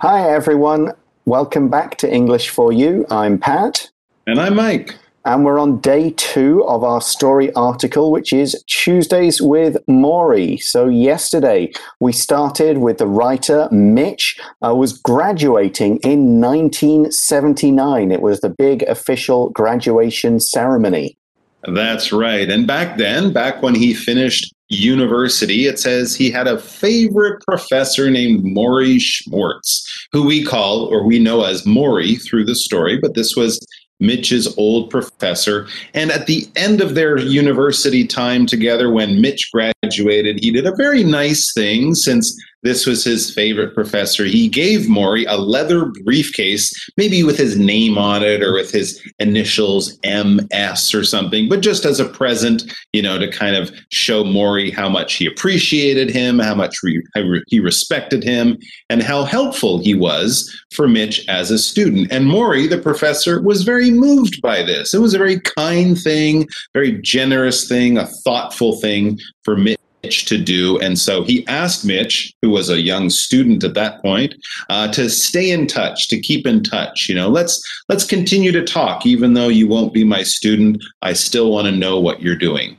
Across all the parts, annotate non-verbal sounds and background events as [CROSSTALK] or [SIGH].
Hi, everyone. Welcome back to English for You. I'm Pat. And I'm Mike. And we're on day two of our story article, which is Tuesdays with Morrie. So, yesterday we started with the writer Mitch, uh, was graduating in 1979. It was the big official graduation ceremony. That's right. And back then, back when he finished university, it says he had a favorite professor named Morrie Schwartz, who we call or we know as Morrie through the story, but this was Mitch's old professor. And at the end of their university time together, when Mitch graduated, he did a very nice thing since this was his favorite professor. He gave Morrie a leather briefcase, maybe with his name on it or with his initials MS or something, but just as a present, you know, to kind of show Morrie how much he appreciated him, how much re- he respected him, and how helpful he was for Mitch as a student. And Morrie, the professor, was very moved by this. It was a very kind thing, very generous thing, a thoughtful thing for Mitch Mitch to do. And so he asked Mitch, who was a young student at that point, uh, to stay in touch, to keep in touch. You know, let's let's continue to talk, even though you won't be my student. I still want to know what you're doing.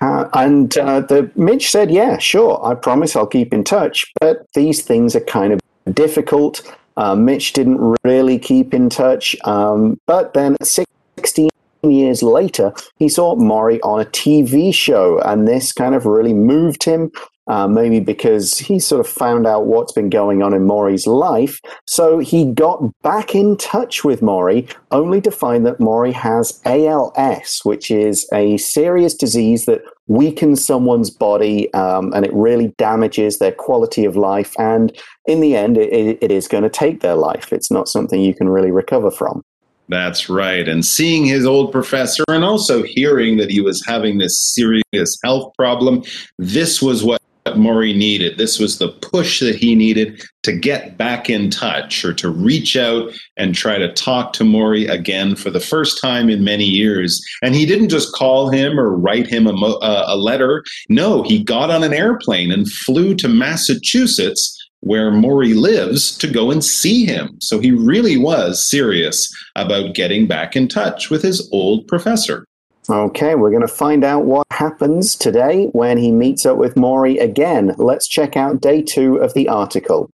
Uh, and uh, the Mitch said, "Yeah, sure. I promise I'll keep in touch." But these things are kind of difficult. Uh, Mitch didn't really keep in touch. Um, but then, at 16 years later, he saw Morrie on a TV show, and this kind of really moved him. Uh, maybe because he sort of found out what's been going on in Morrie's life. So he got back in touch with Morrie, only to find that Morrie has ALS, which is a serious disease that weakens someone's body um, and it really damages their quality of life. And in the end, it, it is going to take their life. It's not something you can really recover from. That's right. And seeing his old professor and also hearing that he was having this serious health problem, this was what Morrie needed. This was the push that he needed to get back in touch or to reach out and try to talk to Morrie again for the first time in many years. And he didn't just call him or write him a, mo- uh, a letter. No, he got on an airplane and flew to Massachusetts where Morrie lives to go and see him. So he really was serious about getting back in touch with his old professor. Okay, we're going to find out what happens today when he meets up with Morrie again. Let's check out day two of the article.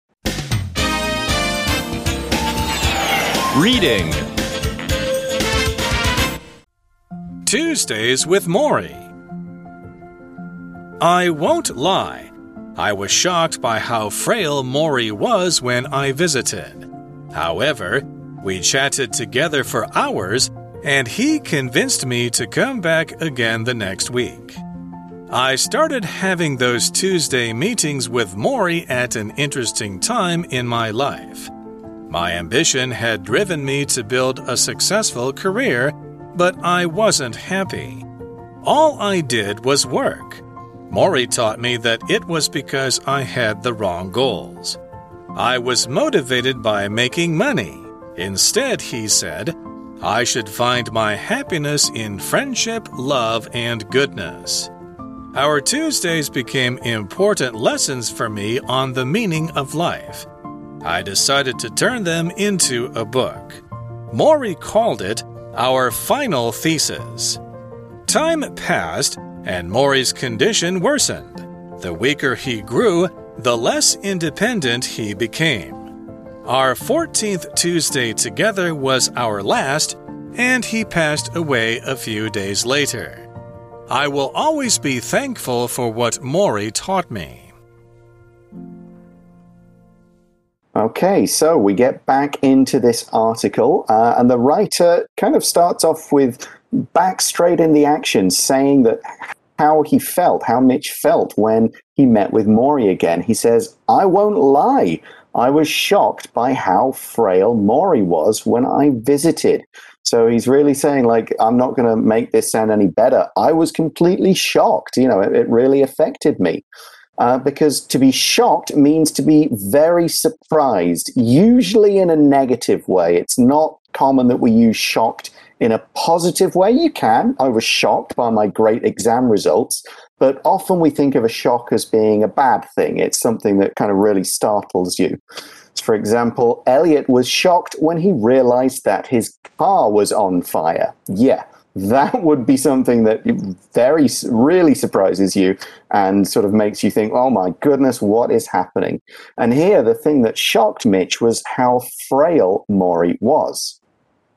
Reading Tuesdays with Morrie. I won't lie. I was shocked by how frail Morrie was when I visited. However, we chatted together for hours, and he convinced me to come back again the next week. I started having those Tuesday meetings with Morrie at an interesting time in my life. My ambition had driven me to build a successful career, but I wasn't happy. All I did was work. Morrie taught me that it was because I had the wrong goals. I was motivated by making money. Instead, he said, I should find my happiness in friendship, love, and goodness. Our Tuesdays became important lessons for me on the meaning of life. I decided to turn them into a book. Morrie called it our final thesis. Time passed, and Morrie's condition worsened. The weaker he grew, the less independent he became. Our 14th Tuesday together was our last, and he passed away a few days later. I will always be thankful for what Morrie taught me. Okay, so we get back into this article, uh, and the writer kind of starts off with back straight in the action, saying that how he felt, how Mitch felt when he met with Morrie again. He says, I won't lie. I was shocked by how frail Morrie was when I visited. So he's really saying, like, I'm not going to make this sound any better. I was completely shocked. You know, it, it really affected me. Uh, because to be shocked means to be very surprised, usually in a negative way. It's not common that we use shocked in a positive way. You can. I was shocked by my great exam results, but often we think of a shock as being a bad thing. It's something that kind of really startles you. For example, Elliot was shocked when he realized that his car was on fire. Yeah, that [LAUGHS] would be something that very really surprises you and sort of makes you think, oh my goodness, what is happening? And here, the thing that shocked Mitch was how frail Morrie was.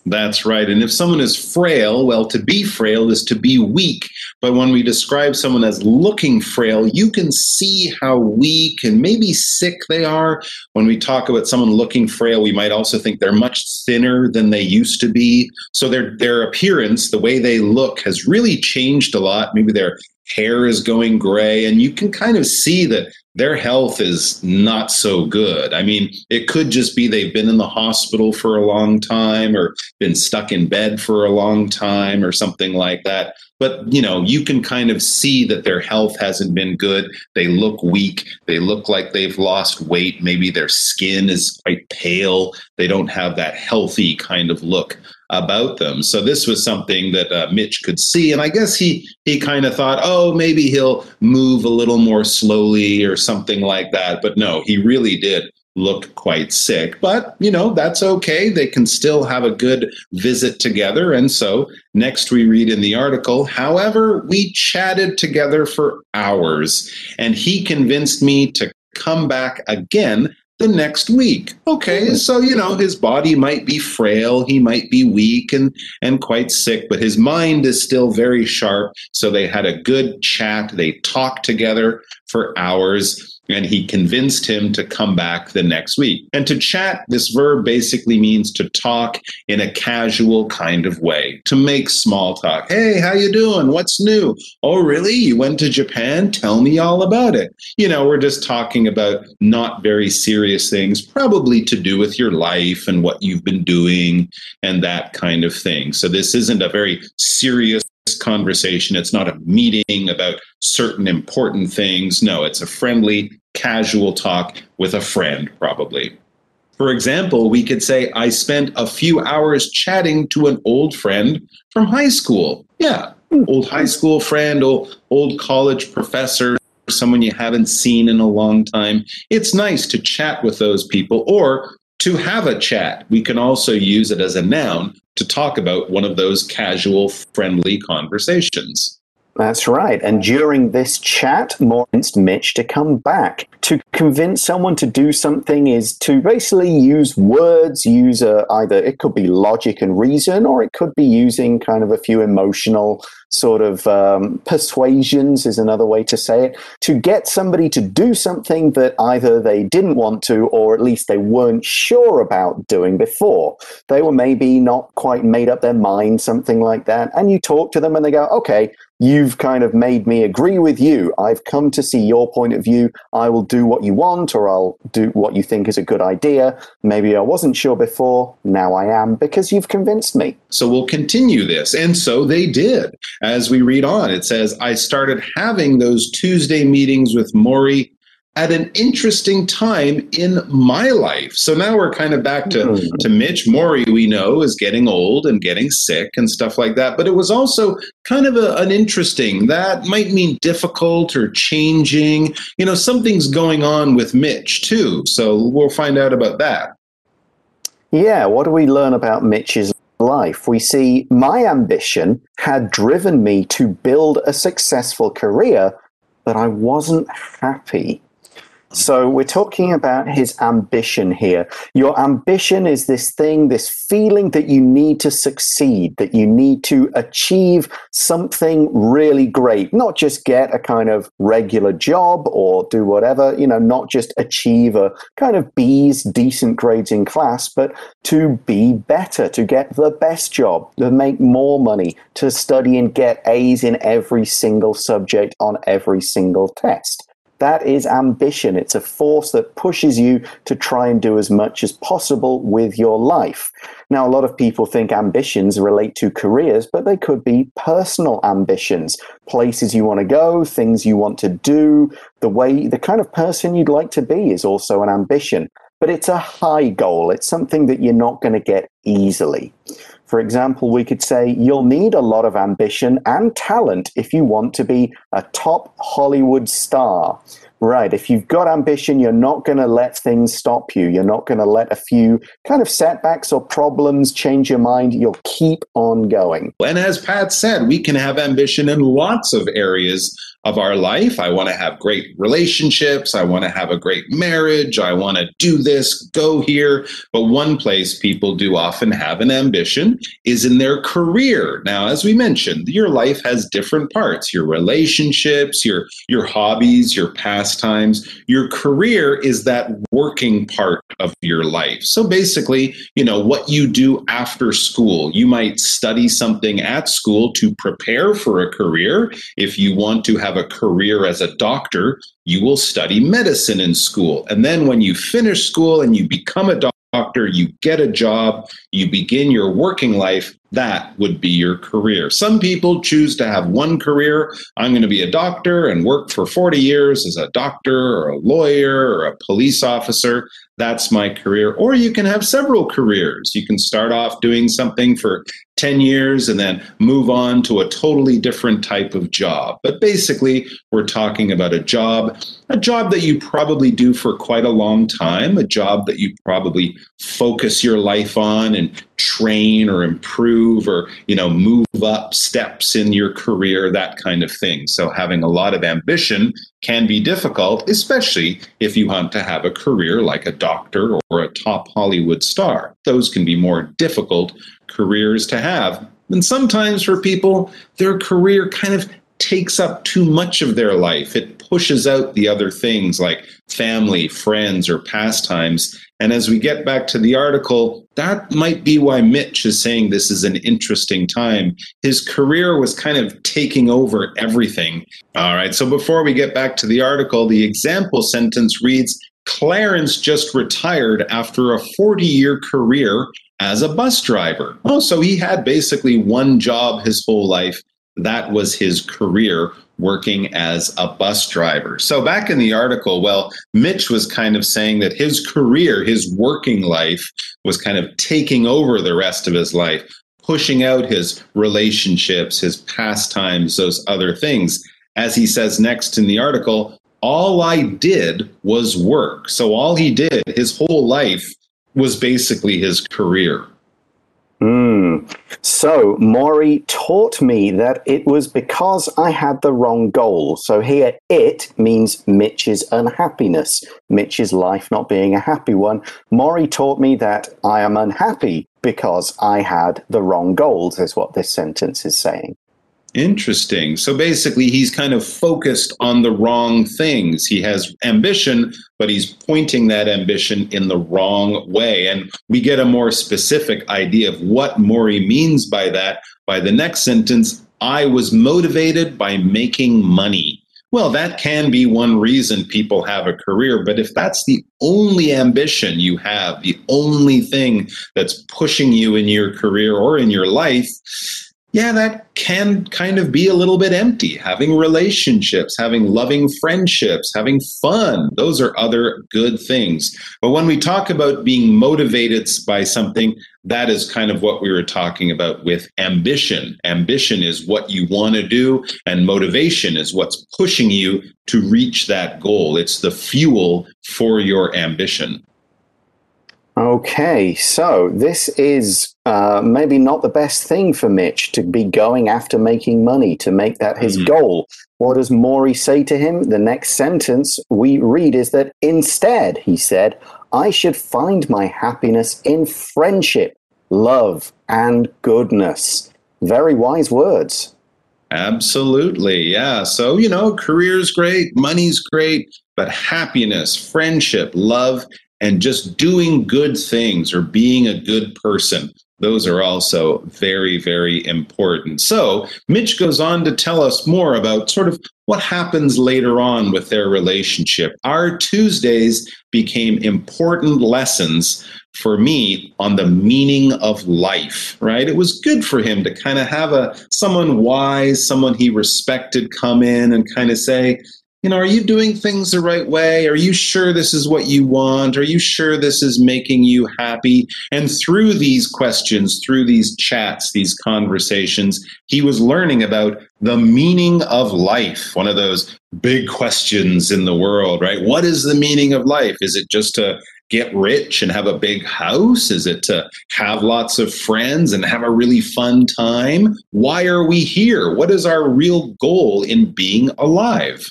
That's right. And if someone is frail, well, to be frail is to be weak. But when we describe someone as looking frail, you can see how weak and maybe sick they are. When we talk about someone looking frail, we might also think they're much thinner than they used to be. So their their appearance, the way they look has really changed a lot. Maybe their hair is going gray and you can kind of see that their health is not so good. I mean, it could just be they've been in the hospital for a long time or been stuck in bed for a long time or something like that. But, you know, you can kind of see that their health hasn't been good. They look weak. They look like they've lost weight. Maybe their skin is quite pale. They don't have that healthy kind of look about them. So this was something that uh, Mitch could see, and I guess he he kind of thought, oh, maybe he'll move a little more slowly or something like that. But no, he really did look quite sick. But you know that's okay. They can still have a good visit together. And so next we read in the article, however, we chatted together for hours, and he convinced me to come back again the next week. Okay, mm-hmm. so you know his body might be frail, he might be weak and and quite sick, but his mind is still very sharp. So they had a good chat. They talked together for hours and he convinced him to come back the next week. And to chat, this verb basically means to talk in a casual kind of way, to make small talk. Hey, how you doing? What's new? Oh, really? You went to Japan? Tell me all about it. You know, we're just talking about not very serious things, probably to do with your life and what you've been doing and that kind of thing. So this isn't a very serious conversation. It's not a meeting about certain important things. No, it's a friendly, casual talk with a friend, probably. For example, we could say, I spent a few hours chatting to an old friend from high school. Yeah, old high school friend, old, old college professor, someone you haven't seen in a long time. It's nice to chat with those people or to have a chat. We can also use it as a noun to talk about one of those casual, friendly conversations. That's right. And during this chat, more convinced Mitch to come back. To convince someone to do something is to basically use words, use a, either it could be logic and reason, or it could be using kind of a few emotional sort of um, persuasions, is another way to say it, to get somebody to do something that either they didn't want to, or at least they weren't sure about doing before. They were maybe not quite made up their mind, something like that. And you talk to them and they go, okay, you've kind of made me agree with you. I've come to see your point of view. I will do what you want or I'll do what you think is a good idea. Maybe I wasn't sure before. Now I am because you've convinced me. So we'll continue this. And so they did. As we read on, it says, I started having those Tuesday meetings with Morrie at an interesting time in my life. So now we're kind of back to, mm. to Mitch. Morrie, we know, is getting old and getting sick and stuff like that. But it was also kind of a, an interesting, that might mean difficult or changing. You know, something's going on with Mitch too. So we'll find out about that. Yeah, what do we learn about Mitch's life? We see my ambition had driven me to build a successful career, but I wasn't happy so we're talking about his ambition here. Your ambition is this thing, this feeling that you need to succeed, that you need to achieve something really great, not just get a kind of regular job or do whatever, you know, not just achieve a kind of B's, decent grades in class, but to be better, to get the best job, to make more money, to study and get A's in every single subject on every single test. That is ambition. It's a force that pushes you to try and do as much as possible with your life. Now, a lot of people think ambitions relate to careers, but they could be personal ambitions, places you want to go, things you want to do, the way, the kind of person you'd like to be is also an ambition. But it's a high goal. It's something that you're not going to get easily. For example, we could say you'll need a lot of ambition and talent if you want to be a top Hollywood star. Right. If you've got ambition, you're not going to let things stop you. You're not going to let a few kind of setbacks or problems change your mind. You'll keep on going. And as Pat said, we can have ambition in lots of areas of our life. I want to have great relationships. I want to have a great marriage. I want to do this, go here. But one place people do often have an ambition is in their career. Now, as we mentioned, your life has different parts, your relationships, your your hobbies, your pastimes. Your career is that working part of your life. So basically, you know, what you do after school. You might study something at school to prepare for a career. If you want to have have a career as a doctor, you will study medicine in school. And then when you finish school and you become a doctor, you get a job, you begin your working life, that would be your career. Some people choose to have one career. I'm going to be a doctor and work for 40 years as a doctor or a lawyer or a police officer. That's my career. Or you can have several careers. You can start off doing something for 10 years and then move on to a totally different type of job. But basically, we're talking about a job, a job that you probably do for quite a long time, a job that you probably focus your life on and train or improve or, you know, move up steps in your career, that kind of thing. So having a lot of ambition can be difficult, especially if you want to have a career like a doctor or a top Hollywood star. Those can be more difficult careers to have. And sometimes for people, their career kind of takes up too much of their life. It pushes out the other things like family, friends, or pastimes. And as we get back to the article, that might be why Mitch is saying this is an interesting time. His career was kind of taking over everything. All right, so before we get back to the article, the example sentence reads Clarence just retired after a 40 year career as a bus driver. Oh, so he had basically one job his whole life. That was his career working as a bus driver. So back in the article, well, Mitch was kind of saying that his career, his working life was kind of taking over the rest of his life, pushing out his relationships, his pastimes, those other things. As he says next in the article, all I did was work. So all he did his whole life was basically his career. Mm. So Morrie taught me that it was because I had the wrong goal. So here, it means Mitch's unhappiness, Mitch's life not being a happy one. Morrie taught me that I am unhappy because I had the wrong goals, is what this sentence is saying. Interesting. So basically, he's kind of focused on the wrong things. He has ambition, but he's pointing that ambition in the wrong way. And we get a more specific idea of what Morrie means by that by the next sentence I was motivated by making money. Well, that can be one reason people have a career, but if that's the only ambition you have, the only thing that's pushing you in your career or in your life, yeah, that can kind of be a little bit empty. Having relationships, having loving friendships, having fun, those are other good things. But when we talk about being motivated by something, that is kind of what we were talking about with ambition. Ambition is what you want to do, and motivation is what's pushing you to reach that goal. It's the fuel for your ambition. Okay, so this is uh, maybe not the best thing for Mitch to be going after making money, to make that his mm-hmm. goal. What does Morrie say to him? The next sentence we read is that instead, he said, I should find my happiness in friendship, love, and goodness. Very wise words. Absolutely. Yeah. So, you know, career's great, money's great, but happiness, friendship, love, and just doing good things or being a good person. Those are also very, very important. So, Mitch goes on to tell us more about sort of what happens later on with their relationship. Our Tuesdays became important lessons for me on the meaning of life, right? It was good for him to kind of have a someone wise, someone he respected come in and kind of say, you know, are you doing things the right way? Are you sure this is what you want? Are you sure this is making you happy? And through these questions, through these chats, these conversations, he was learning about the meaning of life, one of those big questions in the world, right? What is the meaning of life? Is it just to get rich and have a big house? Is it to have lots of friends and have a really fun time? Why are we here? What is our real goal in being alive?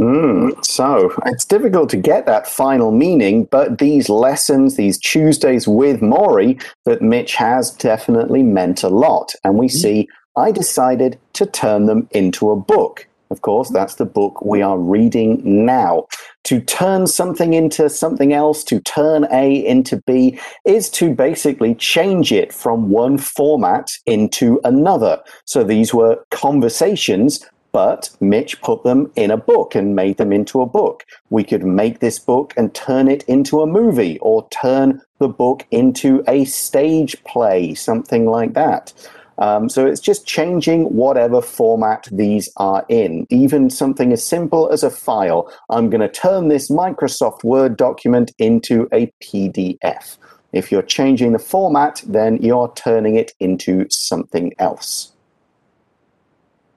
Mm, so it's difficult to get that final meaning, but these lessons, these Tuesdays with Morrie that Mitch has definitely meant a lot. And we mm. see I decided to turn them into a book. Of course, that's the book we are reading now. To turn something into something else, to turn A into B, is to basically change it from one format into another. So these were conversations, but Mitch put them in a book and made them into a book. We could make this book and turn it into a movie or turn the book into a stage play, something like that. Um, so it's just changing whatever format these are in. Even something as simple as a file. I'm going to turn this Microsoft Word document into a PDF. If you're changing the format, then you're turning it into something else.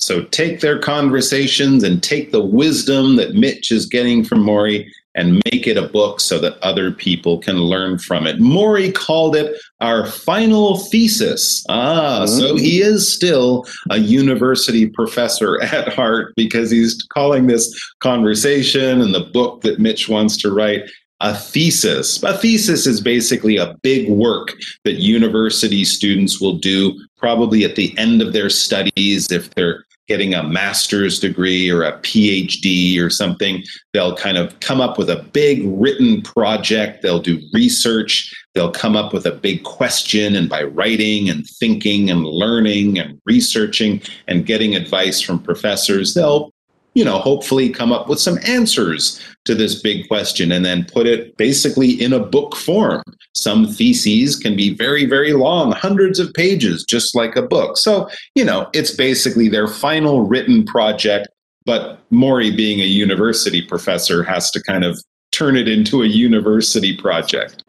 So take their conversations and take the wisdom that Mitch is getting from Morrie and make it a book so that other people can learn from it. Morrie called it our final thesis. Ah, mm-hmm. so he is still a university professor [LAUGHS] at heart because he's calling this conversation and the book that Mitch wants to write a thesis. A thesis is basically a big work that university students will do probably at the end of their studies if they're getting a master's degree or a PhD or something. They'll kind of come up with a big written project. They'll do research. They'll come up with a big question. And by writing and thinking and learning and researching and getting advice from professors, they'll you know, hopefully come up with some answers to this big question and then put it basically in a book form. Some theses can be very, very long, hundreds of pages, just like a book. So, you know, it's basically their final written project. But Morrie, being a university professor, has to kind of turn it into a university project.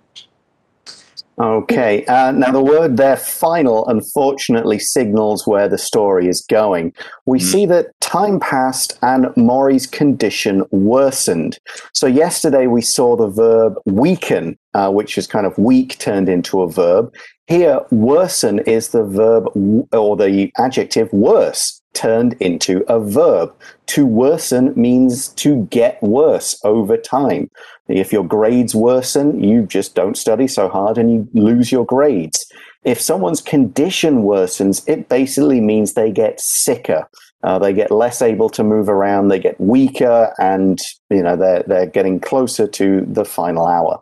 Okay. Uh, now, the word there, final, unfortunately signals where the story is going. We mm. see that time passed and Morrie's condition worsened. So, yesterday we saw the verb weaken, uh, which is kind of weak turned into a verb. Here, worsen is the verb or the adjective worse turned into a verb. To worsen means to get worse over time. If your grades worsen, you just don't study so hard and you lose your grades. If someone's condition worsens, it basically means they get sicker. Uh, they get less able to move around, they get weaker, and you know they're they're getting closer to the final hour.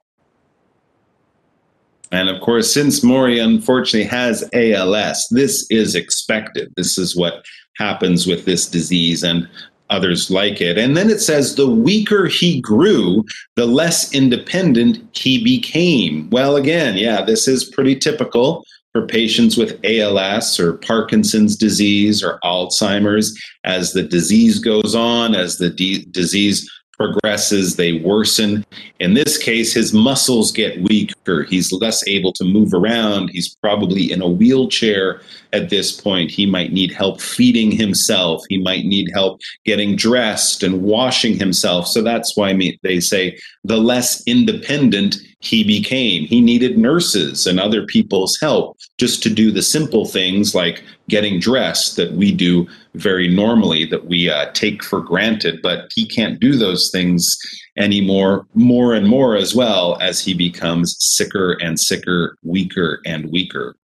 And of course, since Morrie unfortunately has ALS, this is expected. This is what happens with this disease and others like it. And then it says the weaker he grew, the less independent he became. Well, again, yeah, this is pretty typical for patients with ALS or Parkinson's disease or Alzheimer's. As the disease goes on, as the de- disease progresses, they worsen. In this case, his muscles get weaker. He's less able to move around. He's probably in a wheelchair at this point. He might need help feeding himself. He might need help getting dressed and washing himself. So that's why they say the less independent he became. He needed nurses and other people's help just to do the simple things like getting dressed that we do very normally, that we uh, take for granted. But he can't do those things anymore, more and more as well as he becomes sicker and sicker, weaker and weaker.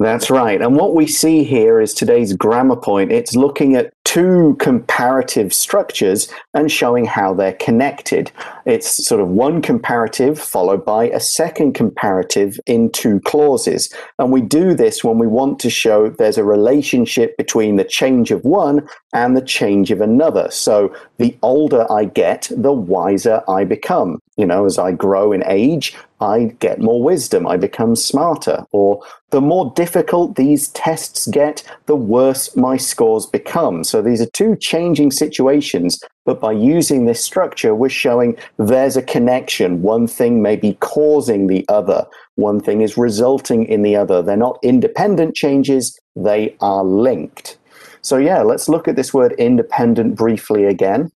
That's right. And what we see here is today's grammar point. It's looking at two comparative structures and showing how they're connected. It's sort of one comparative followed by a second comparative in two clauses. And we do this when we want to show there's a relationship between the change of one and the change of another. So the older I get, the wiser I become. You know, as I grow in age, I get more wisdom, I become smarter. Or the more difficult these tests get, the worse my scores become. So these are two changing situations, but by using this structure, we're showing there's a connection. One thing may be causing the other, one thing is resulting in the other. They're not independent changes, they are linked. So, yeah, let's look at this word independent briefly again.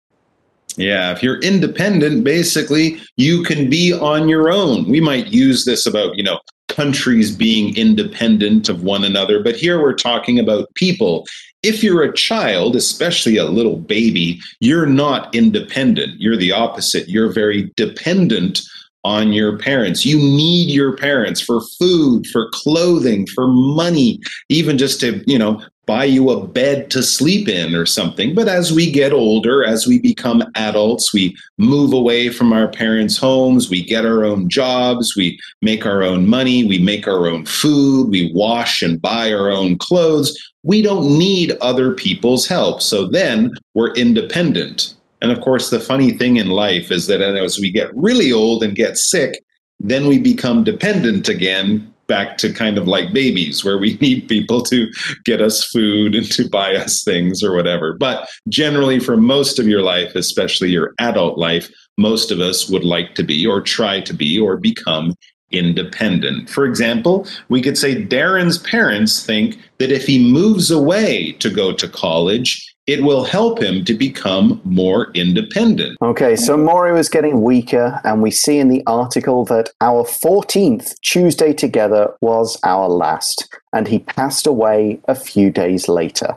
Yeah, if you're independent, basically you can be on your own. We might use this about, you know, countries being independent of one another, but here we're talking about people. If you're a child, especially a little baby, you're not independent. You're the opposite. You're very dependent on your parents. You need your parents for food, for clothing, for money, even just to, you know, buy you a bed to sleep in or something. But as we get older, as we become adults, we move away from our parents' homes, we get our own jobs, we make our own money, we make our own food, we wash and buy our own clothes. We don't need other people's help. So then we're independent. And of course, the funny thing in life is that as we get really old and get sick, then we become dependent again back to kind of like babies where we [LAUGHS] need people to get us food and to buy us things or whatever. But generally, for most of your life, especially your adult life, most of us would like to be or try to be or become independent. For example, we could say Darren's parents think that if he moves away to go to college, it will help him to become more independent. Okay, so Morrie was getting weaker, and we see in the article that our 14th Tuesday together was our last, and he passed away a few days later.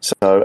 So,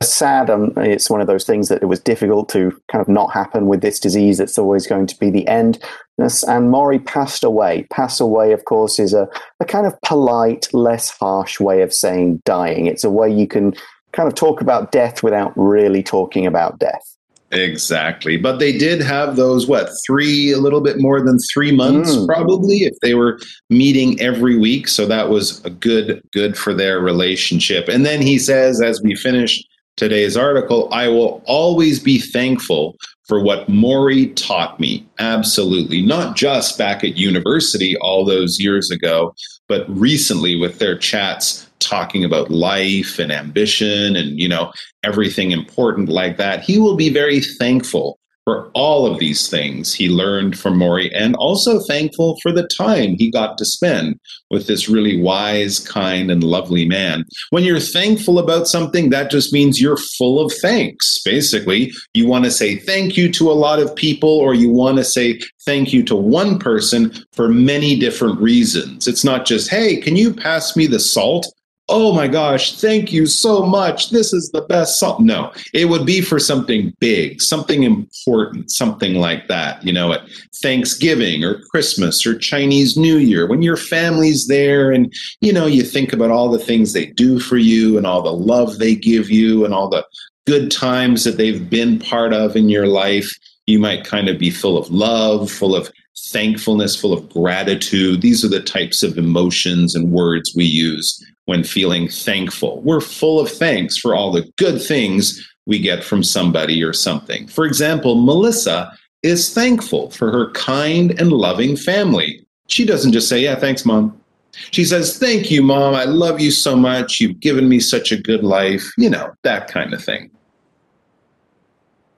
sad, um, it's one of those things that it was difficult to kind of not happen with this disease. It's always going to be the end. And Morrie passed away. Pass away, of course, is a, a kind of polite, less harsh way of saying dying. It's a way you can kind of talk about death without really talking about death. Exactly. But they did have those, what, three, a little bit more than three months, mm. probably, if they were meeting every week. So that was a good, good for their relationship. And then he says, as we finish today's article, I will always be thankful for what Morrie taught me. Absolutely. Not just back at university all those years ago, but recently with their chats talking about life and ambition and you know everything important like that he will be very thankful for all of these things he learned from Morrie and also thankful for the time he got to spend with this really wise, kind, and lovely man. When you're thankful about something, that just means you're full of thanks. Basically, you want to say thank you to a lot of people or you want to say thank you to one person for many different reasons. It's not just, hey, can you pass me the salt? Oh my gosh, thank you so much. This is the best song. No, it would be for something big, something important, something like that, you know, at Thanksgiving or Christmas or Chinese New Year when your family's there and, you know, you think about all the things they do for you and all the love they give you and all the good times that they've been part of in your life. You might kind of be full of love, full of thankfulness, full of gratitude. These are the types of emotions and words we use when feeling thankful. We're full of thanks for all the good things we get from somebody or something. For example, Melissa is thankful for her kind and loving family. She doesn't just say, Yeah, thanks, mom. She says, Thank you, mom. I love you so much. You've given me such a good life. You know, that kind of thing.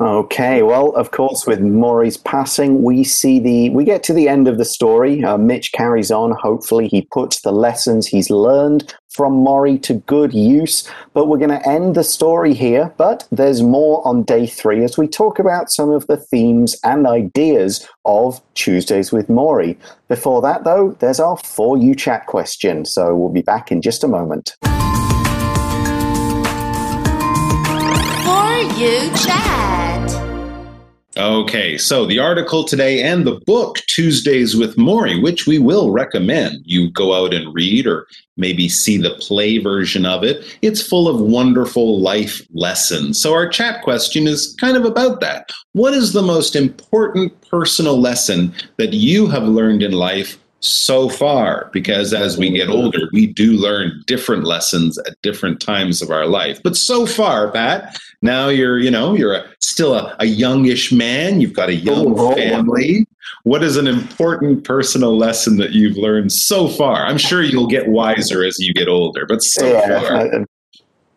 Okay, well, of course, with Morrie's passing, we see the we get to the end of the story. Uh, Mitch carries on. Hopefully, he puts the lessons he's learned from Morrie to good use. But we're going to end the story here. But there's more on day three as we talk about some of the themes and ideas of Tuesdays with Morrie. Before that, though, there's our for you chat question. So we'll be back in just a moment. You chat. Okay, so the article today and the book Tuesdays with Morrie, which we will recommend you go out and read or maybe see the play version of it. It's full of wonderful life lessons. So, our chat question is kind of about that. What is the most important personal lesson that you have learned in life so far because as we get older, we do learn different lessons at different times of our life. But so far, Pat, now you're, you know, you're a, still a, a youngish man. You've got a young family. What is an important personal lesson that you've learned so far? I'm sure you'll get wiser as you get older, but so yeah, far.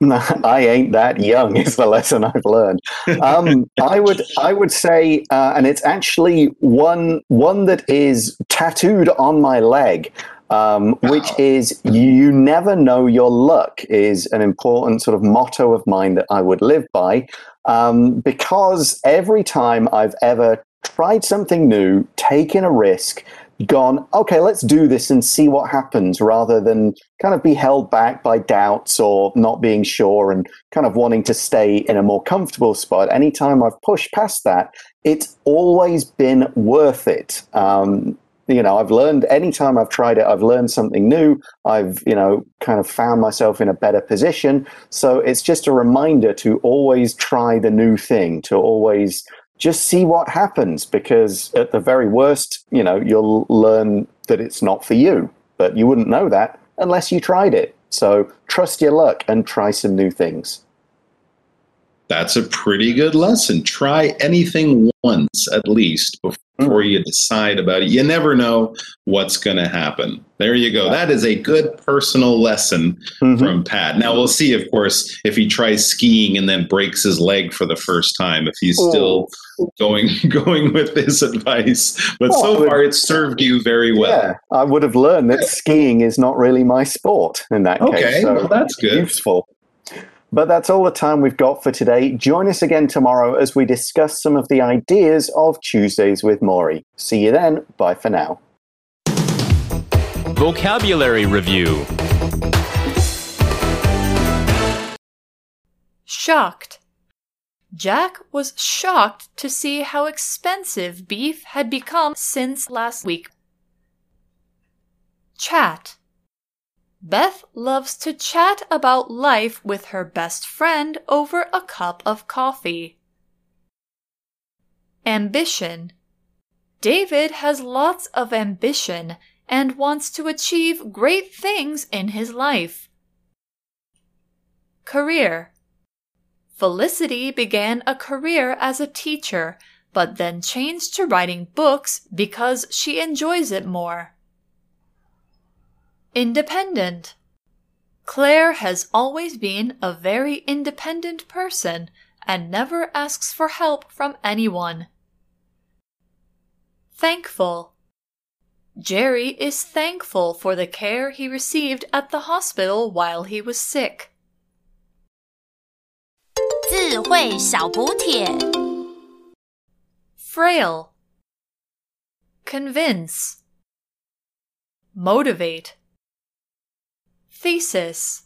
[LAUGHS] I ain't that young is the lesson I've learned. Um, [LAUGHS] I would I would say, uh, and it's actually one one that is tattooed on my leg. um, which is you never know your luck is an important sort of motto of mine that I would live by um, because every time I've ever tried something new, taken a risk, gone, okay, let's do this and see what happens rather than kind of be held back by doubts or not being sure and kind of wanting to stay in a more comfortable spot. Anytime I've pushed past that, it's always been worth it. Um, you know, I've learned anytime I've tried it, I've learned something new. I've, you know, kind of found myself in a better position. So it's just a reminder to always try the new thing, to always just see what happens because at the very worst, you know, you'll learn that it's not for you, but you wouldn't know that unless you tried it. So trust your luck and try some new things. That's a pretty good lesson. Try anything once at least before you decide about it. You never know what's going to happen. There you go. That is a good personal lesson Mhm. from Pat. Now we'll see, of course, if he tries skiing and then breaks his leg for the first time, if he's still going [LAUGHS] going with this advice. But Oh, so but- far, it's served you very well. Yeah, I would have learned that skiing is not really my sport in that Okay, case. So well, that's good. Useful. But that's all the time we've got for today. Join us again tomorrow as we discuss some of the ideas of Tuesdays with Morrie. See you then. Bye for now. Vocabulary Review Shocked. Jack was shocked to see how expensive beef had become since last week. Chat. Beth loves to chat about life with her best friend over a cup of coffee. Ambition. David has lots of ambition and wants to achieve great things in his life. Career. Felicity began a career as a teacher, but then changed to writing books because she enjoys it more. Independent. Claire has always been a very independent person and never asks for help from anyone. Thankful. Jerry is thankful for the care he received at the hospital while he was sick. 智慧小补帖。 Frail. Convince. Motivate. Thesis.